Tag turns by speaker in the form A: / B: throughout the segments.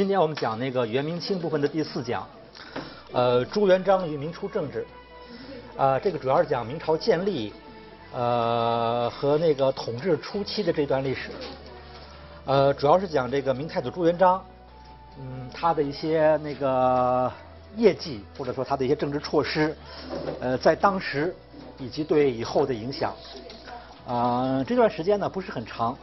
A: 今天我们讲那个元明清部分的第四讲，呃，朱元璋与明初政治，啊，这个主要是讲明朝建立，呃，和那个统治初期的这段历史，呃，主要是讲这个明太祖朱元璋，嗯，他的一些那个业绩或者说他的一些政治措施，呃，在当时以及对以后的影响，啊，这段时间呢不是很长。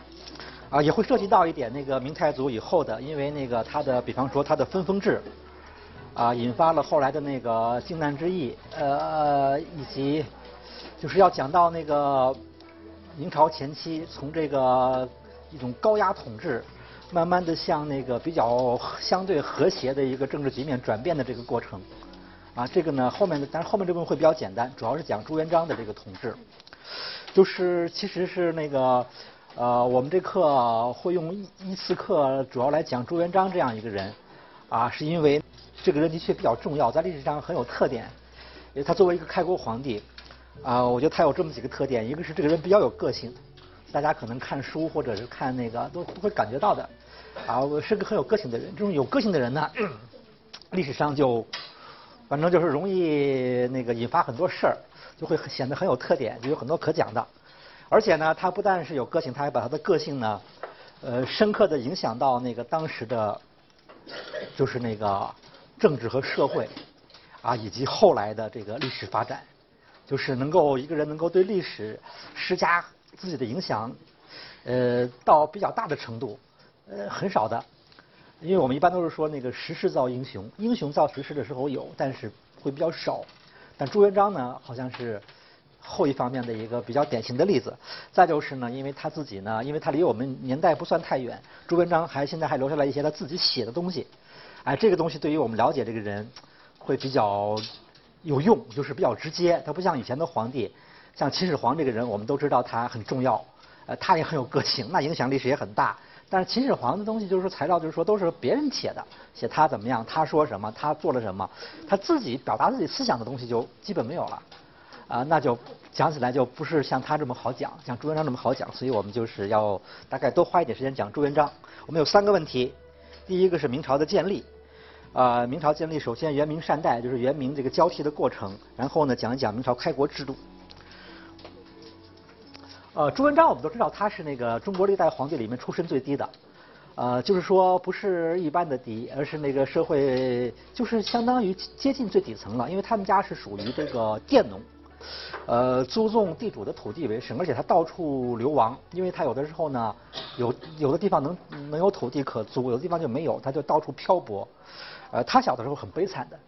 A: 啊，也会涉及到一点那个明太祖以后的，因为那个他的，比方说他的分封制，啊，引发了后来的那个靖难之役，呃，以及就是要讲到那个明朝前期从这个一种高压统治，慢慢的向那个比较相对和谐的一个政治局面转变的这个过程，啊，这个呢后面的，但是后面这部分会比较简单，主要是讲朱元璋的这个统治，就是其实是那个。呃，我们这课会用一一次课主要来讲朱元璋这样一个人，啊，是因为这个人的确比较重要，在历史上很有特点。他作为一个开国皇帝，啊，我觉得他有这么几个特点：一个是这个人比较有个性，大家可能看书或者是看那个都都会感觉到的，啊，是个很有个性的人。这种有个性的人呢，历史上就反正就是容易那个引发很多事儿，就会显得很有特点，就有很多可讲的。而且呢，他不但是有个性，他还把他的个性呢，呃，深刻的影响到那个当时的，就是那个政治和社会，啊，以及后来的这个历史发展，就是能够一个人能够对历史施加自己的影响，呃，到比较大的程度，呃，很少的，因为我们一般都是说那个时势造英雄，英雄造时势的时候有，但是会比较少。但朱元璋呢，好像是。后一方面的一个比较典型的例子，再就是呢，因为他自己呢，因为他离我们年代不算太远，朱元璋还现在还留下来一些他自己写的东西，哎，这个东西对于我们了解这个人会比较有用，就是比较直接。他不像以前的皇帝，像秦始皇这个人，我们都知道他很重要，呃，他也很有个性，那影响历史也很大。但是秦始皇的东西就是说材料，就是说都是别人写的，写他怎么样，他说什么，他做了什么，他自己表达自己思想的东西就基本没有了。啊，那就讲起来就不是像他这么好讲，像朱元璋这么好讲，所以我们就是要大概多花一点时间讲朱元璋。我们有三个问题，第一个是明朝的建立，啊，明朝建立首先元明善代，就是元明这个交替的过程，然后呢讲一讲明朝开国制度。呃，朱元璋我们都知道他是那个中国历代皇帝里面出身最低的，呃，就是说不是一般的低，而是那个社会就是相当于接近最底层了，因为他们家是属于这个佃农。呃，租种地主的土地为生，而且他到处流亡，因为他有的时候呢，有有的地方能能有土地可租，有的地方就没有，他就到处漂泊。呃，他小的时候很悲惨的，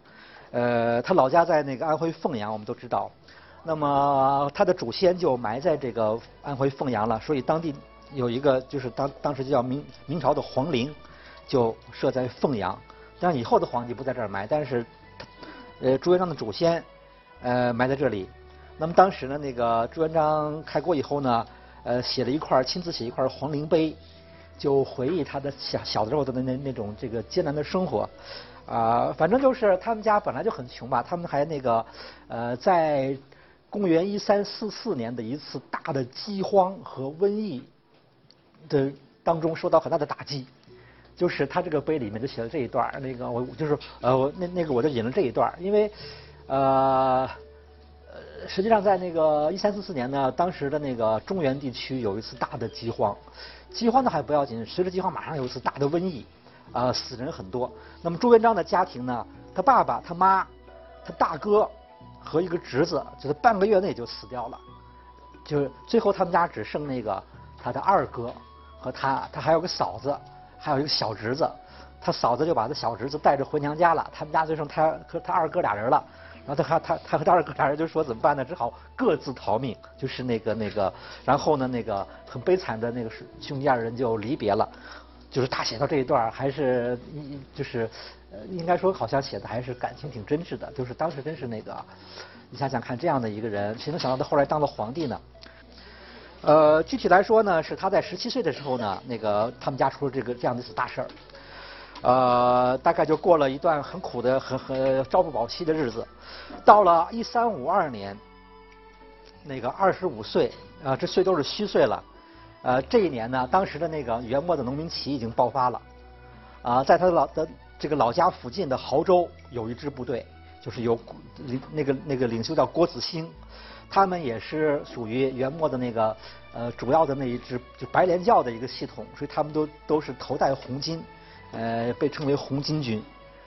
A: 呃，他老家在那个安徽凤阳，我们都知道。那么他的祖先就埋在这个安徽凤阳了，所以当地有一个就是当当时就叫明明朝的皇陵，就设在凤阳。但以后的皇帝不在这儿埋，但是呃朱元璋的祖先呃埋在这里。那么当时呢，那个朱元璋开国以后呢，呃，写了一块亲自写一块皇陵碑，就回忆他的小小的时候的那那那种这个艰难的生活，啊，反正就是他们家本来就很穷吧，他们还那个呃，在公元一三四四年的一次大的饥荒和瘟疫的当中受到很大的打击，就是他这个碑里面就写了这一段那个我就是呃我那那个我就引了这一段因为呃。实际上，在那个一三四四年呢，当时的那个中原地区有一次大的饥荒，饥荒呢还不要紧，随着饥荒马上有一次大的瘟疫，啊，死人很多。那么朱元璋的家庭呢，他爸爸、他妈、他大哥和一个侄子，就是半个月内就死掉了，就是最后他们家只剩那个他的二哥和他，他还有个嫂子，还有一个小侄子，他嫂子就把他小侄子带着回娘家了，他们家就剩他和他二哥俩人了。然后他他他和他二哥俩人就说怎么办呢？只好各自逃命，就是那个那个，然后呢那个很悲惨的那个是兄弟二人就离别了。就是他写到这一段还是就是呃应该说好像写的还是感情挺真挚的。就是当时真是那个，你想想看这样的一个人，谁能想到他后来当了皇帝呢？呃，具体来说呢，是他在十七岁的时候呢，那个他们家出了这个这样的一次大事儿。呃，大概就过了一段很苦的、很很朝不保夕的日子。到了一三五二年，那个二十五岁啊，这岁都是虚岁了。呃，这一年呢，当时的那个元末的农民起义已经爆发了。啊，在他的老的这个老家附近的亳州有一支部队，就是由领那个那个领袖叫郭子兴，他们也是属于元末的那个呃主要的那一支就白莲教的一个系统，所以他们都都是头戴红巾，呃，被称为红巾军。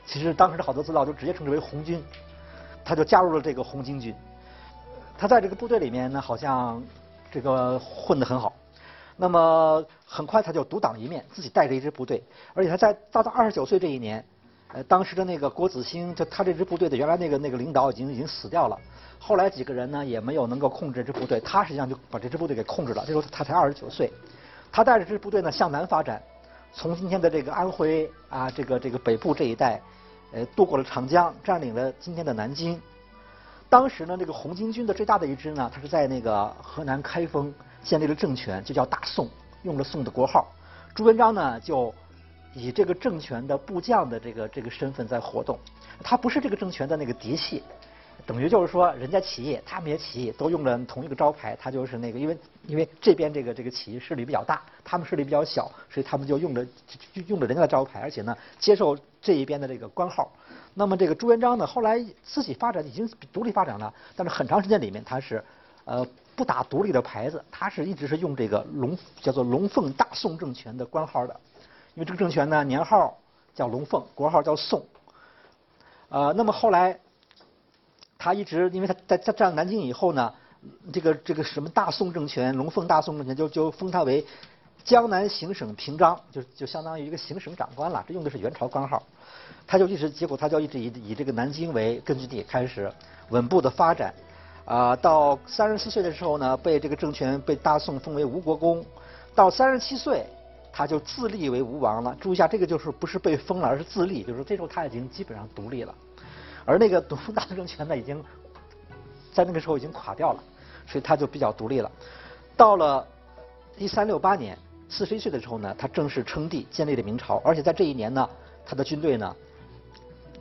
A: 其实当时的好多资料都直接称之为红军，他就加入了这个红巾军。他在这个部队里面呢，好像这个混得很好。那么很快他就独当一面，自己带着一支部队，而且他在到他二十九岁这一年，呃，当时的那个郭子兴，就他这支部队的原来那个那个领导已经已经死掉了。后来几个人呢也没有能够控制这支部队，他实际上就把这支部队给控制了。这时候他才二十九岁，他带着这支部队呢向南发展，从今天的这个安徽啊这个这个北部这一带，呃，渡过了长江，占领了今天的南京。当时呢，这个红巾军的最大的一支呢，他是在那个河南开封建立了政权，就叫大宋，用了宋的国号。朱元璋呢，就以这个政权的部将的这个这个身份在活动。他不是这个政权的那个嫡系，等于就是说，人家起义，他们也起义，都用了同一个招牌。他就是那个，因为因为这边这个这个起义势力比较大，他们势力比较小，所以他们就用着用着人家的招牌，而且呢，接受这一边的这个官号。那么这个朱元璋呢，后来自己发展已经独立发展了，但是很长时间里面他是呃不打独立的牌子，他是一直是用这个龙叫做龙凤大宋政权的官号的，因为这个政权呢年号叫龙凤，国号叫宋。呃，那么后来他一直因为他在在占南京以后呢，这个这个什么大宋政权龙凤大宋政权就就封他为江南行省平章，就就相当于一个行省长官了，这用的是元朝官号。他就一直，结果他就一直以以这个南京为根据地开始稳步的发展，啊，到三十四岁的时候呢，被这个政权被大宋封为吴国公，到三十七岁他就自立为吴王了。注意一下，这个就是不是被封了，而是自立，就是这时候他已经基本上独立了，而那个东大政权呢，已经在那个时候已经垮掉了，所以他就比较独立了。到了一三六八年，四十一岁的时候呢，他正式称帝，建立了明朝，而且在这一年呢，他的军队呢。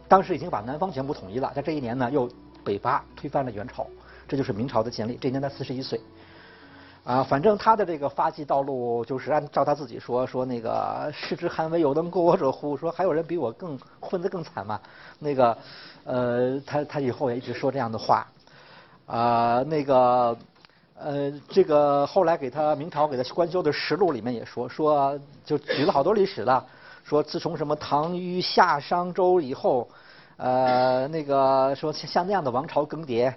A: 当时已经把南方全部统一了，在这一年呢，又北伐推翻了元朝，这就是明朝的建立。这一年他四十一岁，啊，反正他的这个发迹道路就是按照他自己说说那个“世之罕为，有能过我者乎？”说还有人比我更混得更惨吗？那个，呃，他他以后也一直说这样的话，啊，那个，呃，这个后来给他明朝给他官修的实录里面也说说，就举了好多历史了，说自从什么唐虞夏商周以后。呃，那个说像那样的王朝更迭，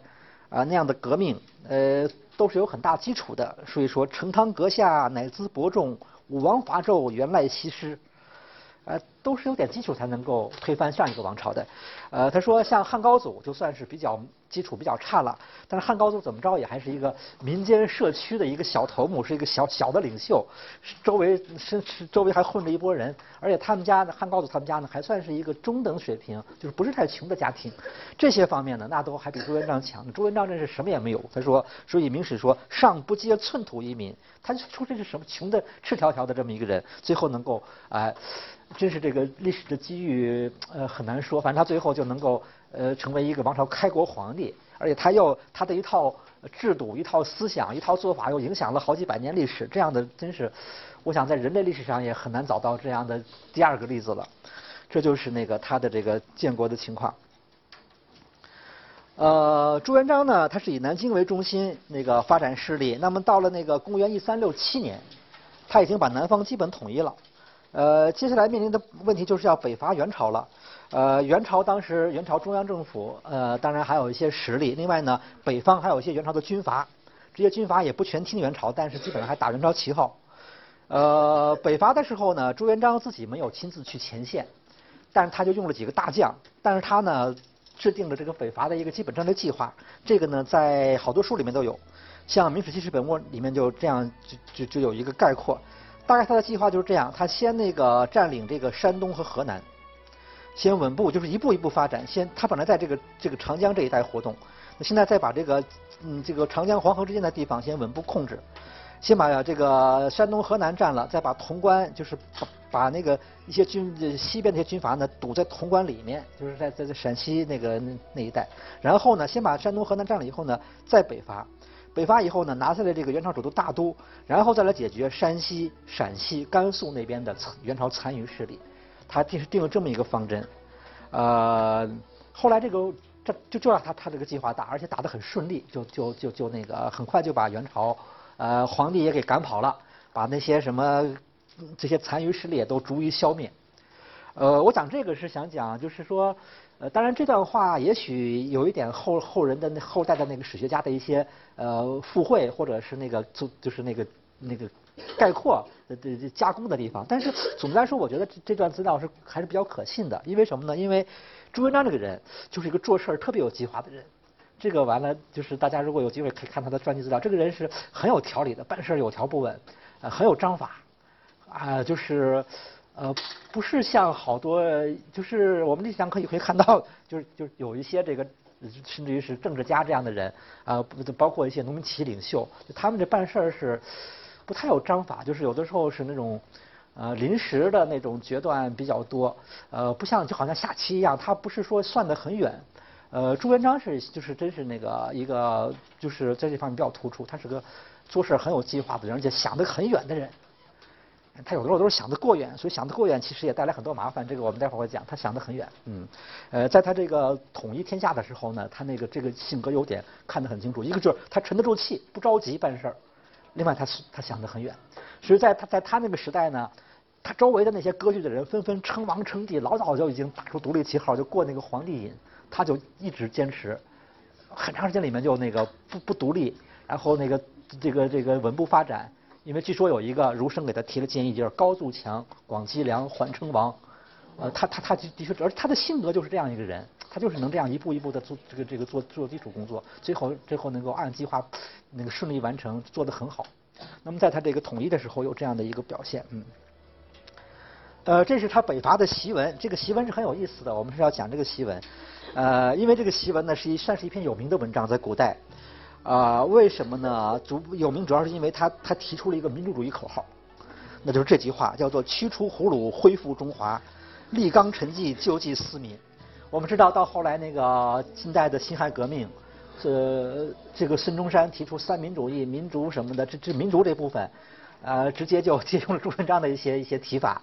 A: 啊那样的革命，呃都是有很大基础的。所以说，成汤阁下乃兹伯仲，武王伐纣原赖西施。呃，都是有点基础才能够推翻上一个王朝的。呃，他说像汉高祖就算是比较基础比较差了，但是汉高祖怎么着也还是一个民间社区的一个小头目，是一个小小的领袖，周围是是周围还混着一拨人，而且他们家的汉高祖他们家呢还算是一个中等水平，就是不是太穷的家庭。这些方面呢，那都还比朱元璋强。朱元璋这是什么也没有。他说，所以明史说上不接寸土一民，他就说这是什么穷的赤条条的这么一个人，最后能够哎。真是这个历史的机遇，呃，很难说。反正他最后就能够，呃，成为一个王朝开国皇帝，而且他又他的一套制度、一套思想、一套做法，又影响了好几百年历史。这样的真是，我想在人类历史上也很难找到这样的第二个例子了。这就是那个他的这个建国的情况。呃，朱元璋呢，他是以南京为中心那个发展势力。那么到了那个公元一三六七年，他已经把南方基本统一了。呃，接下来面临的问题就是要北伐元朝了。呃，元朝当时元朝中央政府，呃，当然还有一些实力。另外呢，北方还有一些元朝的军阀，这些军阀也不全听元朝，但是基本上还打元朝旗号。呃，北伐的时候呢，朱元璋自己没有亲自去前线，但是他就用了几个大将，但是他呢制定了这个北伐的一个基本战略计划。这个呢，在好多书里面都有，像《明史记事本末》里面就这样就就就有一个概括。大概他的计划就是这样：他先那个占领这个山东和河南，先稳步，就是一步一步发展。先他本来在这个这个长江这一带活动，那现在再把这个嗯这个长江黄河之间的地方先稳步控制，先把这个山东河南占了，再把潼关就是把把那个一些军西边的一些军阀呢堵在潼关里面，就是在在在陕西那个那一带。然后呢，先把山东河南占了以后呢，再北伐。北伐以后呢，拿下了这个元朝首都大都，然后再来解决山西、陕西、甘肃那边的元朝残余势力。他定是定了这么一个方针，呃，后来这个这就就让他他这个计划打，而且打得很顺利，就就就就那个很快就把元朝呃皇帝也给赶跑了，把那些什么这些残余势力也都逐一消灭。呃，我讲这个是想讲，就是说，呃，当然这段话也许有一点后后人的后代的那个史学家的一些呃附会，或者是那个就就是那个那个概括的这加工的地方。但是总的来说，我觉得这这段资料是还是比较可信的。因为什么呢？因为朱元璋这个人就是一个做事儿特别有计划的人。这个完了，就是大家如果有机会可以看他的传记资料，这个人是很有条理的，办事有条不紊，呃，很有章法，啊，就是。呃，不是像好多，就是我们历史上可以可以看到，就是就是有一些这个，甚至于是政治家这样的人，啊，包括一些农民起义领袖，他们这办事儿是不太有章法，就是有的时候是那种呃临时的那种决断比较多，呃，不像就好像下棋一样，他不是说算得很远。呃，朱元璋是就是真是那个一个就是在这方面比较突出，他是个做事很有计划的人，而且想得很远的人。他有的时候都是想得过远，所以想得过远其实也带来很多麻烦。这个我们待会儿会讲。他想得很远，嗯，呃，在他这个统一天下的时候呢，他那个这个性格优点看得很清楚。一个就是他沉得住气，不着急办事儿；另外，他他想得很远。所以在他在他那个时代呢，他周围的那些割据的人纷纷称王称帝，老早就已经打出独立旗号，就过那个皇帝瘾。他就一直坚持，很长时间里面就那个不不独立，然后那个这个这个稳步发展。因为据说有一个儒生给他提了建议，就是高筑墙，广积粮，缓称王。呃，他他他的确，而他的性格就是这样一个人，他就是能这样一步一步的做这个这个做做基础工作，最后最后能够按计划那个顺利完成，做得很好。那么在他这个统一的时候有这样的一个表现，嗯。呃，这是他北伐的檄文，这个檄文是很有意思的，我们是要讲这个檄文。呃，因为这个檄文呢是一算是一篇有名的文章，在古代。啊，为什么呢？主有名主要是因为他他提出了一个民主主义口号，那就是这句话，叫做“驱除胡虏，恢复中华，立纲陈纪，救济四民”。我们知道，到后来那个近代的辛亥革命，呃，这个孙中山提出三民主义、民族什么的，这这民族这部分，呃，直接就 借用了朱元璋的一些一些提法。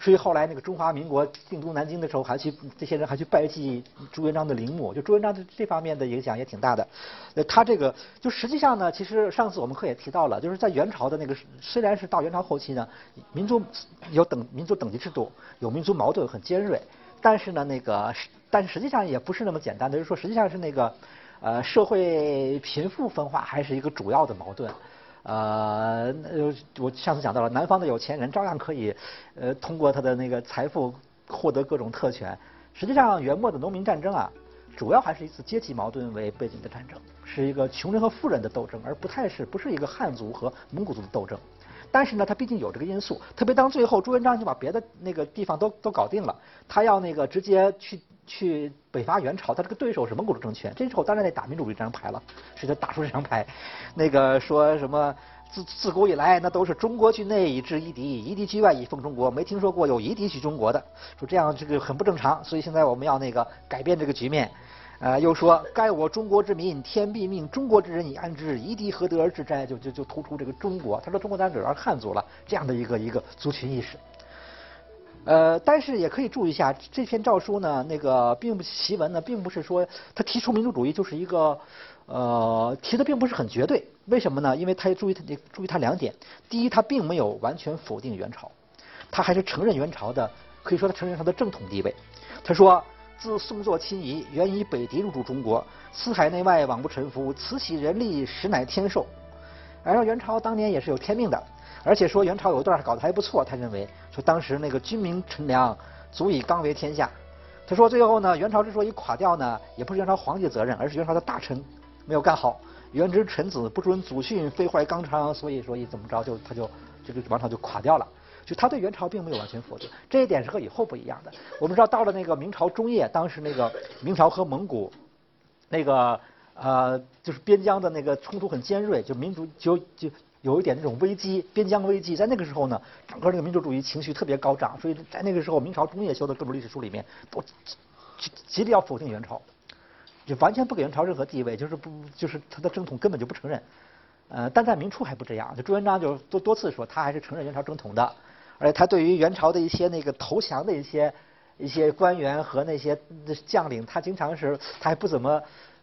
A: 所以后来那个中华民国定都南京的时候，还去这些人还去拜祭朱元璋的陵墓，就朱元璋的这方面的影响也挺大的。呃，他这个就实际上呢，其实上次我们课也提到了，就是在元朝的那个虽然是到元朝后期呢，民族有等民族等级制度，有民族矛盾很尖锐，但是呢那个但实际上也不是那么简单的，就是说实际上是那个呃社会贫富分化还是一个主要的矛盾。呃，我上次讲到了，南方的有钱人照样可以，呃，通过他的那个财富获得各种特权。实际上，元末的农民战争啊，主要还是一次阶级矛盾为背景的战争，是一个穷人和富人的斗争，而不太是不是一个汉族和蒙古族的斗争。但是呢，他毕竟有这个因素，特别当最后朱元璋就把别的那个地方都都搞定了，他要那个直接去。去北伐元朝，他这个对手是蒙古族政权，这时候当然得打民主这张牌了，所以他打出这张牌，那个说什么自自古以来那都是中国境内以制夷狄，夷狄居外以奉中国，没听说过有夷狄去中国的，说这样这个很不正常，所以现在我们要那个改变这个局面，呃，又说该我中国之民，天必命中国之人以安之，夷狄何得而治哉？就就就突出这个中国，他说中国当然主要是汉族了，这样的一个一个族群意识。呃，但是也可以注意一下，这篇诏书呢，那个并不檄文呢，并不是说他提出民族主义就是一个，呃，提的并不是很绝对。为什么呢？因为他注意他注意他两点：第一，他并没有完全否定元朝，他还是承认元朝的，可以说他承认他的正统地位。他说：“自宋作亲夷，原以北狄入驻中国，四海内外往不臣服，此起人力，实乃天授。”而元朝当年也是有天命的。而且说元朝有一段搞得还不错，他认为说当时那个军民臣良足以刚为天下。他说最后呢，元朝之所以垮掉呢，也不是元朝皇帝责任，而是元朝的大臣没有干好。元之臣子不遵祖训，废坏纲常，所以说一怎么着就他就这个王朝就垮掉了。就他对元朝并没有完全否定，这一点是和以后不一样的。我们知道到了那个明朝中叶，当时那个明朝和蒙古那个呃就是边疆的那个冲突很尖锐，就民族就就。有一点那种危机，边疆危机，在那个时候呢，整个这个民族主义情绪特别高涨，所以在那个时候，明朝中叶修的各种历史书里面都极力要否定元朝，就完全不给元朝任何地位，就是不就是他的正统根本就不承认。呃，但在明初还不这样，就朱元璋就多多次说他还是承认元朝正统的，而且他对于元朝的一些那个投降的一些一些官员和那些将领，他经常是他还不怎么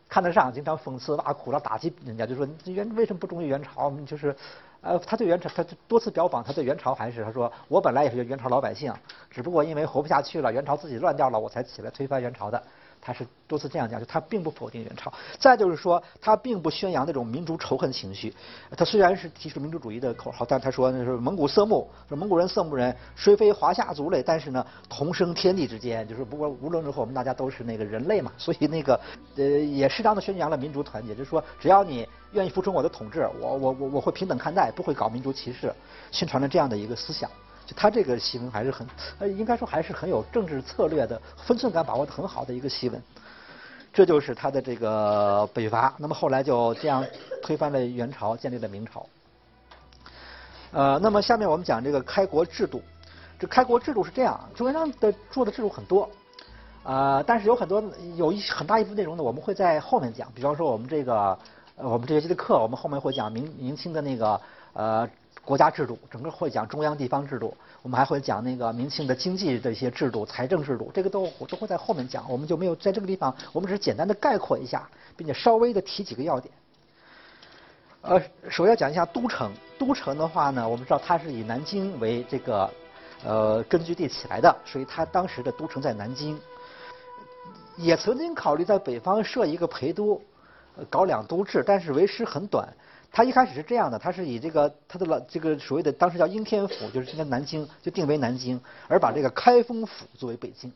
A: 看得上，经常讽刺挖苦了打击人家，就说元为什么不忠于元朝？就是。呃，他对元朝，他多次标榜，他对元朝还是他说，我本来也是元朝老百姓，只不过因为活不下去了，元朝自己乱掉了，我才起来推翻元朝的。他是多次这样讲，就他并不否定元朝。再就是说，他并不宣扬那种民族仇恨情绪。他虽然是提出民族主义的口号，但他说那是蒙古色目，说蒙古人、色目人虽非华夏族类，但是呢，同生天地之间，就是不过无论如何，我们大家都是那个人类嘛。所以那个呃，也适当的宣扬了民族团结，就是说，只要你愿意服从我的统治，我我我我会平等看待，不会搞民族歧视，宣传了这样的一个思想。就他这个檄文还是很，呃，应该说还是很有政治策略的，分寸感把握的很好的一个檄文。这就是他的这个北伐。那么后来就这样推翻了元朝，建立了明朝。呃，那么下面我们讲这个开国制度。这开国制度是这样，朱元璋的做的制度很多，啊，但是有很多有一很大一部分内容呢，我们会在后面讲。比方说我们这个，我们这学期的课，我们后面会讲明明清的那个呃。国家制度，整个会讲中央地方制度，我们还会讲那个明清的经济的一些制度、财政制度，这个都我都会在后面讲，我们就没有在这个地方，我们只是简单的概括一下，并且稍微的提几个要点。呃，首先讲一下都城，都城的话呢，我们知道它是以南京为这个呃根据地起来的，所以它当时的都城在南京，也曾经考虑在北方设一个陪都，搞两都制，但是为时很短。他一开始是这样的，他是以这个他的老这个所谓的当时叫应天府，就是现在南京就定为南京，而把这个开封府作为北京。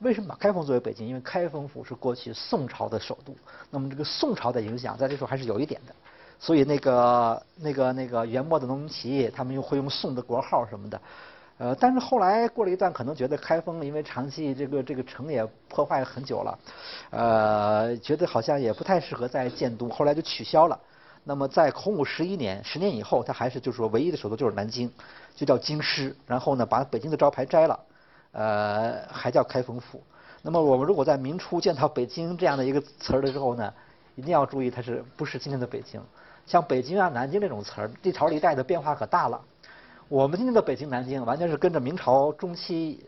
A: 为什么把开封作为北京？因为开封府是过去宋朝的首都，那么这个宋朝的影响在这时候还是有一点的。所以那个那个那个元末的农民起义，他们又会用宋的国号什么的。呃，但是后来过了一段，可能觉得开封因为长期这个这个城也破坏很久了，呃，觉得好像也不太适合再建都，后来就取消了。那么在洪武十一年，十年以后，他还是就是说唯一的首都就是南京，就叫京师。然后呢，把北京的招牌摘了，呃，还叫开封府。那么我们如果在明初见到北京这样的一个词儿的时候呢，一定要注意它是不是今天的北京。像北京啊、南京这种词儿，历朝历代的变化可大了。我们今天的北京、南京，完全是跟着明朝中期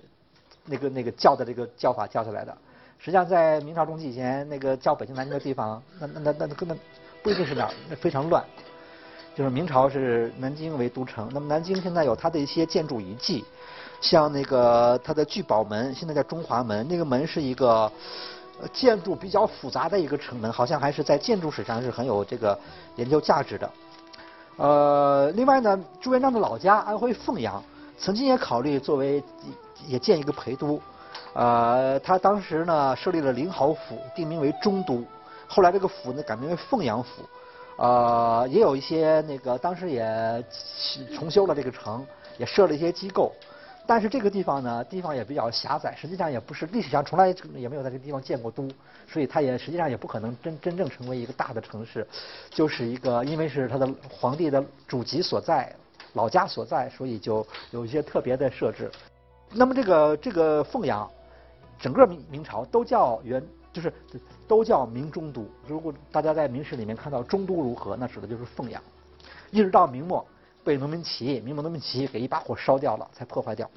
A: 那个那个叫的这个叫法叫下来的。实际上，在明朝中期以前，那个叫北京、南京的地方，那那那那根本。不一定是哪儿，那非常乱。就是明朝是南京为都城，那么南京现在有它的一些建筑遗迹，像那个它的聚宝门，现在叫中华门，那个门是一个建筑比较复杂的一个城门，好像还是在建筑史上是很有这个研究价值的。呃，另外呢，朱元璋的老家安徽凤阳，曾经也考虑作为也建一个陪都，呃，他当时呢设立了灵毫府，定名为中都。后来这个府呢改名为凤阳府，呃，也有一些那个当时也重修了这个城，也设了一些机构，但是这个地方呢地方也比较狭窄，实际上也不是历史上从来也没有在这个地方建过都，所以它也实际上也不可能真真正成为一个大的城市，就是一个因为是他的皇帝的祖籍所在，老家所在，所以就有一些特别的设置。那么这个这个凤阳，整个明明朝都叫元。就是都叫明中都。如果大家在明史里面看到中都如何，那指的就是凤阳。一直到明末被农民起义，明末农民起义给一把火烧掉了，才破坏掉。